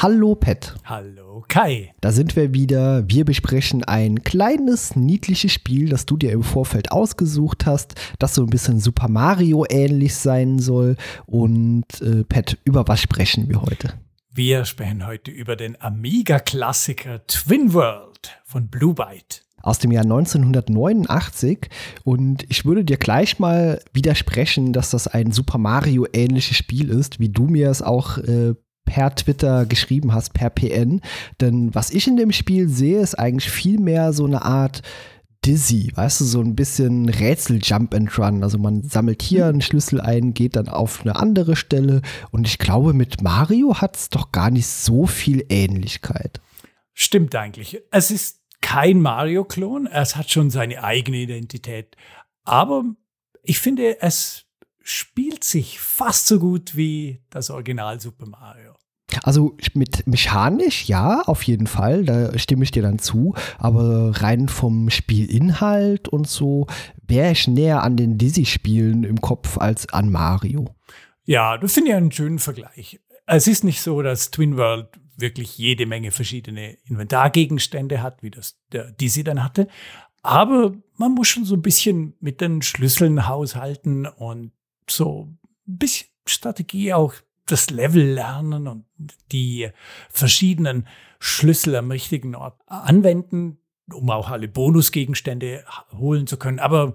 Hallo Pet. Hallo Kai. Da sind wir wieder. Wir besprechen ein kleines, niedliches Spiel, das du dir im Vorfeld ausgesucht hast, das so ein bisschen Super Mario ähnlich sein soll. Und äh, Pet, über was sprechen wir heute? Wir sprechen heute über den Amiga-Klassiker Twin World von Blue Byte aus dem Jahr 1989 und ich würde dir gleich mal widersprechen, dass das ein Super Mario ähnliches Spiel ist, wie du mir es auch äh, per Twitter geschrieben hast, per PN. Denn was ich in dem Spiel sehe, ist eigentlich viel mehr so eine Art Dizzy, weißt du, so ein bisschen Rätsel-Jump and Run. Also man sammelt hier einen Schlüssel ein, geht dann auf eine andere Stelle und ich glaube, mit Mario hat es doch gar nicht so viel Ähnlichkeit. Stimmt eigentlich. Es ist kein Mario-Klon, es hat schon seine eigene Identität. Aber ich finde, es spielt sich fast so gut wie das Original Super Mario. Also mit mechanisch ja, auf jeden Fall, da stimme ich dir dann zu, aber rein vom Spielinhalt und so wäre ich näher an den Dizzy-Spielen im Kopf als an Mario. Ja, das finde ich einen schönen Vergleich. Es ist nicht so, dass Twin World wirklich jede Menge verschiedene Inventargegenstände hat, wie das der Dizzy dann hatte. Aber man muss schon so ein bisschen mit den Schlüsseln haushalten und so ein bisschen Strategie auch das Level lernen und die verschiedenen Schlüssel am richtigen Ort anwenden, um auch alle Bonusgegenstände holen zu können. Aber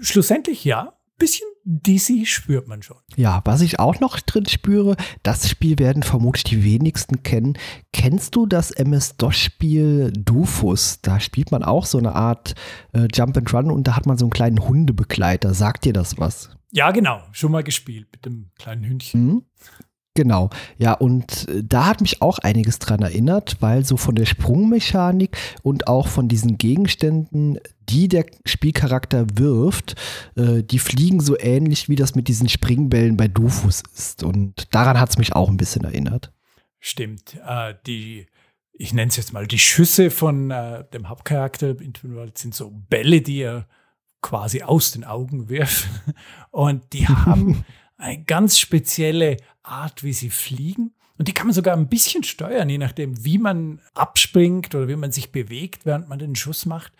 schlussendlich ja, bisschen DC spürt man schon. Ja, was ich auch noch drin spüre, das Spiel werden vermutlich die wenigsten kennen. Kennst du das MS-DOS-Spiel Dufus? Da spielt man auch so eine Art äh, Jump and Run und da hat man so einen kleinen Hundebegleiter. Sagt dir das was? Ja, genau. Schon mal gespielt mit dem kleinen Hündchen. Mhm. Genau, ja, und äh, da hat mich auch einiges dran erinnert, weil so von der Sprungmechanik und auch von diesen Gegenständen, die der Spielcharakter wirft, äh, die fliegen so ähnlich wie das mit diesen Springbällen bei Dufus ist. Und daran hat es mich auch ein bisschen erinnert. Stimmt, äh, die, ich nenne es jetzt mal, die Schüsse von äh, dem Hauptcharakter in Twin World sind so Bälle, die er quasi aus den Augen wirft. Und die haben eine ganz spezielle Art, wie sie fliegen. Und die kann man sogar ein bisschen steuern, je nachdem, wie man abspringt oder wie man sich bewegt, während man den Schuss macht.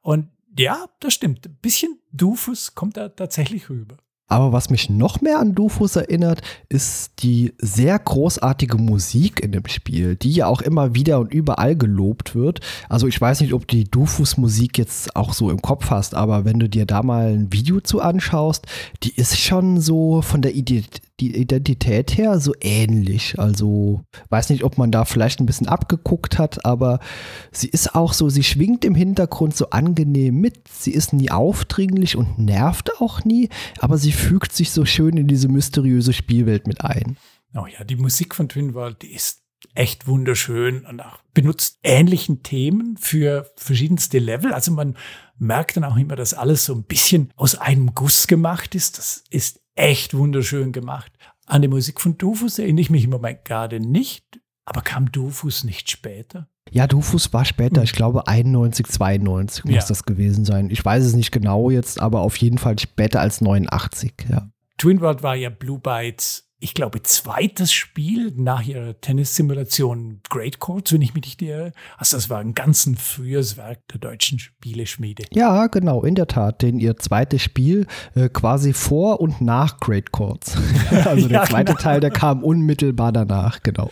Und ja, das stimmt. Ein bisschen Dufus kommt da tatsächlich rüber. Aber was mich noch mehr an Dufus erinnert, ist die sehr großartige Musik in dem Spiel, die ja auch immer wieder und überall gelobt wird. Also ich weiß nicht, ob du die Dufus-Musik jetzt auch so im Kopf hast, aber wenn du dir da mal ein Video zu anschaust, die ist schon so von der Idee die Identität her so ähnlich. Also weiß nicht, ob man da vielleicht ein bisschen abgeguckt hat, aber sie ist auch so, sie schwingt im Hintergrund so angenehm mit. Sie ist nie aufdringlich und nervt auch nie, aber sie fügt sich so schön in diese mysteriöse Spielwelt mit ein. Oh ja, die Musik von Twin World, die ist echt wunderschön und auch benutzt ähnlichen Themen für verschiedenste Level. Also man merkt dann auch immer, dass alles so ein bisschen aus einem Guss gemacht ist. Das ist echt wunderschön gemacht. An die Musik von Dufus erinnere ich mich im Moment gerade nicht, aber kam Dufus nicht später? Ja, Dufus war später, ich glaube 91, 92 muss ja. das gewesen sein. Ich weiß es nicht genau jetzt, aber auf jeden Fall später als 89, ja. Twin World war ja Blue Bytes ich glaube, zweites Spiel nach ihrer Tennissimulation Great Courts, wenn ich mich nicht irre. Also das war ein ganz frühes Werk der deutschen Spieleschmiede. Ja, genau, in der Tat. Denn ihr zweites Spiel äh, quasi vor und nach Great Courts. also der ja, zweite genau. Teil, der kam unmittelbar danach, genau.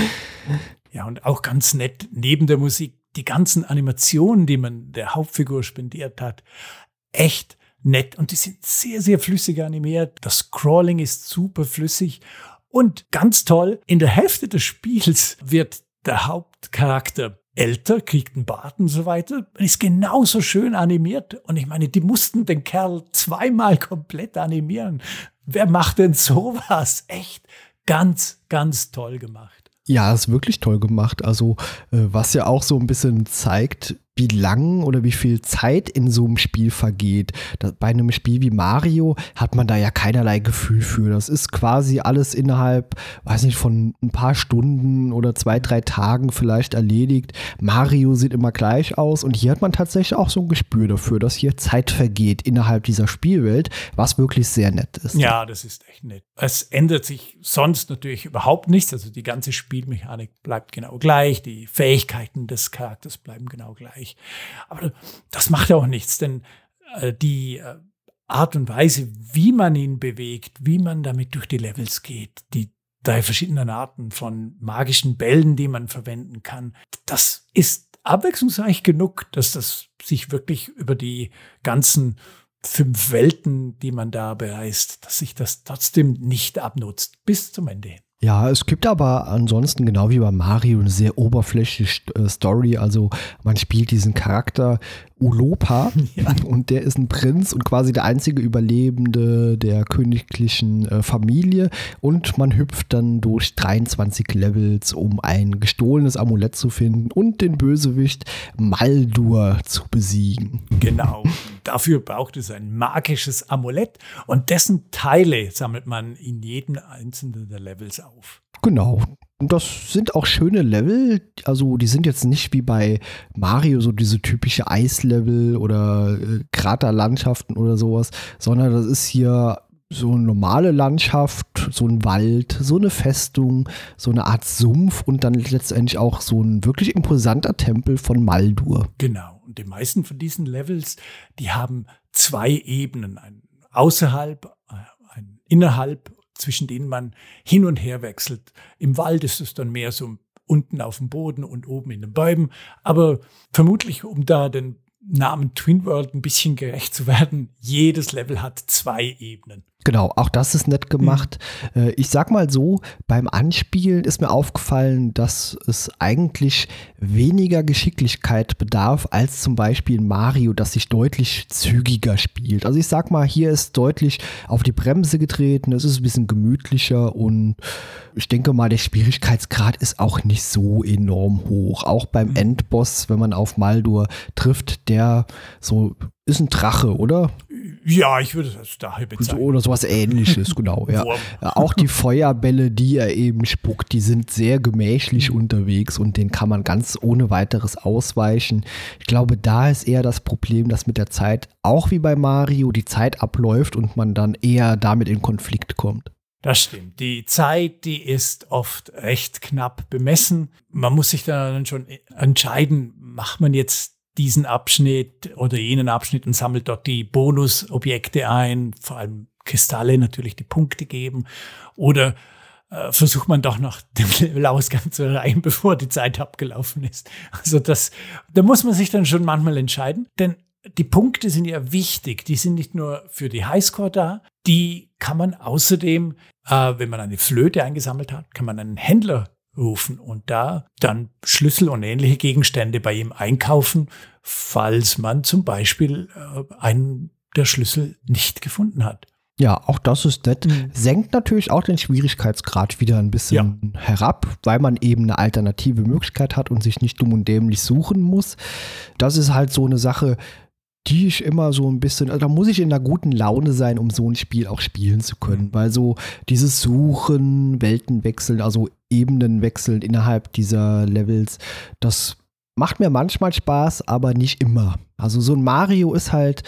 ja, und auch ganz nett, neben der Musik, die ganzen Animationen, die man der Hauptfigur spendiert hat. Echt nett und die sind sehr, sehr flüssig animiert. Das Scrolling ist super flüssig und ganz toll. In der Hälfte des Spiels wird der Hauptcharakter älter, kriegt einen Bart und so weiter und ist genauso schön animiert. Und ich meine, die mussten den Kerl zweimal komplett animieren. Wer macht denn sowas? Echt ganz, ganz toll gemacht. Ja, ist wirklich toll gemacht. Also, äh, was ja auch so ein bisschen zeigt, wie lang oder wie viel Zeit in so einem Spiel vergeht. Das, bei einem Spiel wie Mario hat man da ja keinerlei Gefühl für. Das ist quasi alles innerhalb, weiß nicht, von ein paar Stunden oder zwei, drei Tagen vielleicht erledigt. Mario sieht immer gleich aus und hier hat man tatsächlich auch so ein Gespür dafür, dass hier Zeit vergeht innerhalb dieser Spielwelt, was wirklich sehr nett ist. Ja, das ist echt nett. Es ändert sich sonst natürlich überhaupt nichts. Also die ganze Spielmechanik bleibt genau gleich, die Fähigkeiten des Charakters bleiben genau gleich. Aber das macht ja auch nichts, denn äh, die äh, Art und Weise, wie man ihn bewegt, wie man damit durch die Levels geht, die drei verschiedenen Arten von magischen Bällen, die man verwenden kann, das ist abwechslungsreich genug, dass das sich wirklich über die ganzen fünf Welten, die man da bereist, dass sich das trotzdem nicht abnutzt bis zum Ende hin. Ja, es gibt aber ansonsten genau wie bei Mario eine sehr oberflächliche äh, Story. Also man spielt diesen Charakter Ulopa ja. und der ist ein Prinz und quasi der einzige Überlebende der königlichen äh, Familie und man hüpft dann durch 23 Levels, um ein gestohlenes Amulett zu finden und den Bösewicht Maldur zu besiegen. Genau. Dafür braucht es ein magisches Amulett und dessen Teile sammelt man in jedem einzelnen der Levels auf. Genau. Und das sind auch schöne Level. Also, die sind jetzt nicht wie bei Mario so diese typische Eislevel oder äh, Kraterlandschaften oder sowas, sondern das ist hier so eine normale Landschaft, so ein Wald, so eine Festung, so eine Art Sumpf und dann letztendlich auch so ein wirklich imposanter Tempel von Maldur. Genau. Und die meisten von diesen Levels, die haben zwei Ebenen. Ein außerhalb, äh, ein innerhalb zwischen denen man hin und her wechselt. Im Wald ist es dann mehr so unten auf dem Boden und oben in den Bäumen. Aber vermutlich, um da den Namen Twin World ein bisschen gerecht zu werden, jedes Level hat zwei Ebenen. Genau, auch das ist nett gemacht. Mhm. Ich sag mal so, beim Anspielen ist mir aufgefallen, dass es eigentlich weniger Geschicklichkeit bedarf als zum Beispiel Mario, das sich deutlich zügiger spielt. Also ich sag mal, hier ist deutlich auf die Bremse getreten, es ist ein bisschen gemütlicher und ich denke mal, der Schwierigkeitsgrad ist auch nicht so enorm hoch. Auch beim mhm. Endboss, wenn man auf Maldur trifft, der so ist ein Drache, oder? Ja, ich würde das daher bezeichnen. Oder sowas ähnliches, genau. Ja. Auch die Feuerbälle, die er eben spuckt, die sind sehr gemächlich mhm. unterwegs und den kann man ganz ohne weiteres ausweichen. Ich glaube, da ist eher das Problem, dass mit der Zeit, auch wie bei Mario, die Zeit abläuft und man dann eher damit in Konflikt kommt. Das stimmt. Die Zeit, die ist oft recht knapp bemessen. Man muss sich dann schon entscheiden, macht man jetzt diesen Abschnitt oder jenen Abschnitt und sammelt dort die Bonusobjekte ein, vor allem Kristalle natürlich die Punkte geben oder äh, versucht man doch noch den Levelausgang zu erreichen, bevor die Zeit abgelaufen ist. Also das, da muss man sich dann schon manchmal entscheiden, denn die Punkte sind ja wichtig. Die sind nicht nur für die Highscore da, die kann man außerdem, äh, wenn man eine Flöte eingesammelt hat, kann man einen Händler rufen und da dann Schlüssel und ähnliche Gegenstände bei ihm einkaufen, falls man zum Beispiel äh, einen der Schlüssel nicht gefunden hat. Ja, auch das ist nett. Mhm. Senkt natürlich auch den Schwierigkeitsgrad wieder ein bisschen ja. herab, weil man eben eine alternative Möglichkeit hat und sich nicht dumm und dämlich suchen muss. Das ist halt so eine Sache, die ich immer so ein bisschen, also da muss ich in einer guten Laune sein, um so ein Spiel auch spielen zu können, mhm. weil so dieses Suchen, Welten wechseln, also Ebenen wechseln innerhalb dieser Levels, das macht mir manchmal Spaß, aber nicht immer. Also so ein Mario ist halt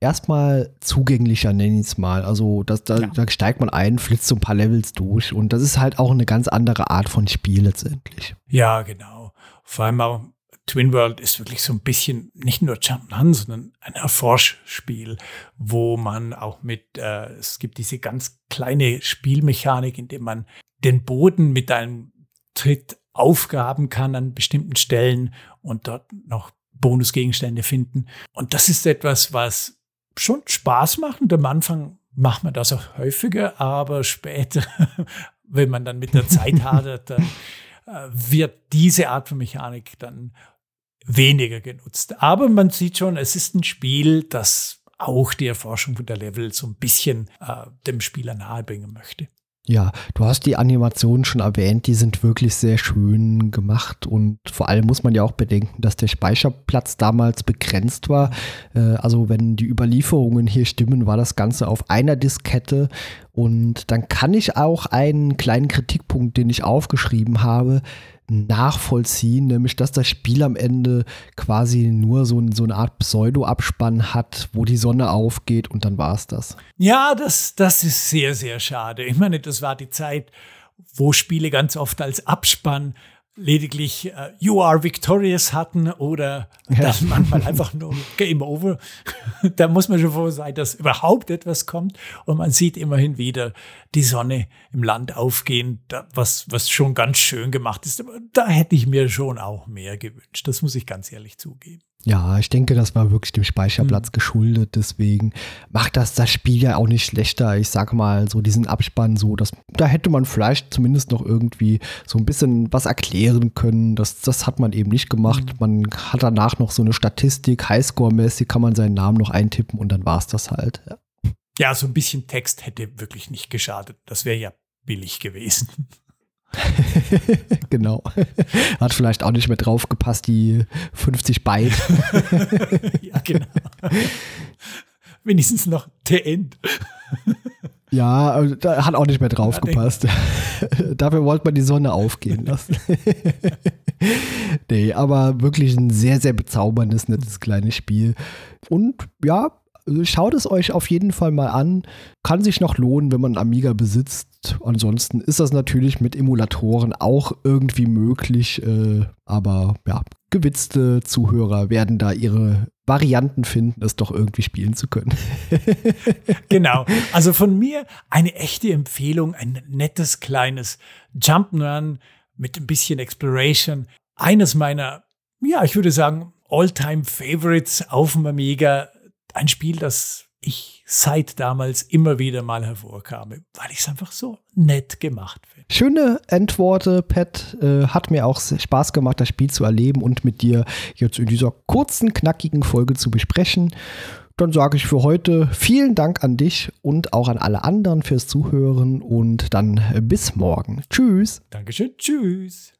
erstmal zugänglicher, nenne ich es mal. Also das, da, ja. da steigt man ein, flitzt so ein paar Levels durch und das ist halt auch eine ganz andere Art von Spiel letztendlich. Ja, genau. Vor allem auch Twin World ist wirklich so ein bisschen nicht nur Jump'n'Run, sondern ein Erforschspiel, wo man auch mit, äh, es gibt diese ganz kleine Spielmechanik, in dem man den Boden mit einem Tritt aufgaben kann an bestimmten Stellen und dort noch Bonusgegenstände finden. Und das ist etwas, was schon Spaß macht. Und am Anfang macht man das auch häufiger, aber später, wenn man dann mit der Zeit hadert, dann äh, wird diese Art von Mechanik dann weniger genutzt. Aber man sieht schon, es ist ein Spiel, das auch die Erforschung von der Level so ein bisschen äh, dem Spieler nahebringen möchte. Ja, du hast die Animationen schon erwähnt, die sind wirklich sehr schön gemacht und vor allem muss man ja auch bedenken, dass der Speicherplatz damals begrenzt war. Äh, also wenn die Überlieferungen hier stimmen, war das Ganze auf einer Diskette und dann kann ich auch einen kleinen Kritikpunkt, den ich aufgeschrieben habe, nachvollziehen, nämlich dass das Spiel am Ende quasi nur so, so eine Art Pseudo-Abspann hat, wo die Sonne aufgeht und dann war es das. Ja, das, das ist sehr, sehr schade. Ich meine, das war die Zeit, wo Spiele ganz oft als Abspann lediglich uh, You are victorious hatten oder ja. manchmal einfach nur Game over. da muss man schon froh sein, dass überhaupt etwas kommt und man sieht immerhin wieder die Sonne im Land aufgehen, was, was schon ganz schön gemacht ist. Aber da hätte ich mir schon auch mehr gewünscht. Das muss ich ganz ehrlich zugeben. Ja, ich denke, das war wirklich dem Speicherplatz mhm. geschuldet. Deswegen macht das das Spiel ja auch nicht schlechter. Ich sage mal, so diesen Abspann, so, dass da hätte man vielleicht zumindest noch irgendwie so ein bisschen was erklären können. Das, das hat man eben nicht gemacht. Mhm. Man hat danach noch so eine Statistik, Highscore-mäßig kann man seinen Namen noch eintippen und dann war es das halt. Ja. ja, so ein bisschen Text hätte wirklich nicht geschadet. Das wäre ja billig gewesen. genau. Hat vielleicht auch nicht mehr drauf gepasst, die 50 Byte. ja, genau. Wenigstens noch der End. Ja, da hat auch nicht mehr drauf ja, gepasst. Dafür wollte man die Sonne aufgehen lassen. nee, aber wirklich ein sehr, sehr bezauberndes, nettes kleines Spiel. Und ja, schaut es euch auf jeden Fall mal an. Kann sich noch lohnen, wenn man Amiga besitzt. Ansonsten ist das natürlich mit Emulatoren auch irgendwie möglich. Äh, aber ja, gewitzte Zuhörer werden da ihre Varianten finden, es doch irgendwie spielen zu können. genau. Also von mir eine echte Empfehlung, ein nettes kleines Jump'n'Run mit ein bisschen Exploration. Eines meiner, ja, ich würde sagen, All-Time Favorites auf dem Amiga ein Spiel, das ich seit damals immer wieder mal hervorkam, weil ich es einfach so nett gemacht finde. Schöne Endworte, Pat. Äh, hat mir auch Spaß gemacht, das Spiel zu erleben und mit dir jetzt in dieser kurzen, knackigen Folge zu besprechen. Dann sage ich für heute vielen Dank an dich und auch an alle anderen fürs Zuhören und dann bis morgen. Tschüss. Dankeschön. Tschüss.